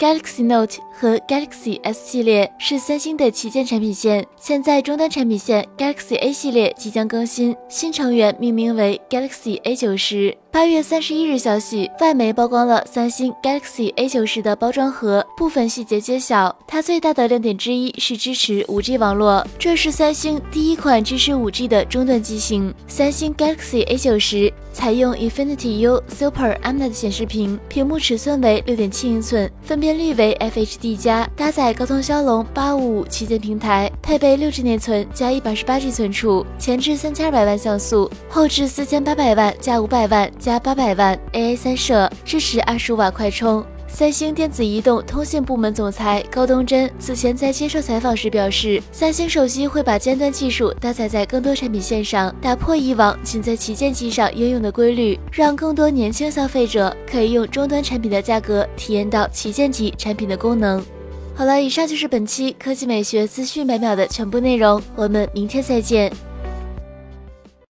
Galaxy Note 和 Galaxy S 系列是三星的旗舰产品线，现在终端产品线 Galaxy A 系列即将更新，新成员命名为 Galaxy A 九十。八月三十一日消息，外媒曝光了三星 Galaxy A 九十的包装盒，部分细节揭晓。它最大的亮点之一是支持五 G 网络，这是三星第一款支持五 G 的终端机型。三星 Galaxy A 九十采用 Infinity U Super AMOLED 显示屏，屏幕尺寸为六点七英寸，分辨率为 FHD 加，搭载高通骁龙八五五旗舰平台，配备六 G 内存加一百二十八 G 存储，前置三千二百万像素，后置四千八百万加五百万。加八百万 AI 三摄，支持二十五瓦快充。三星电子移动通信部门总裁高东真此前在接受采访时表示，三星手机会把尖端技术搭载在更多产品线上，打破以往仅在旗舰机上应用的规律，让更多年轻消费者可以用终端产品的价格体验到旗舰级产品的功能。好了，以上就是本期科技美学资讯百秒的全部内容，我们明天再见。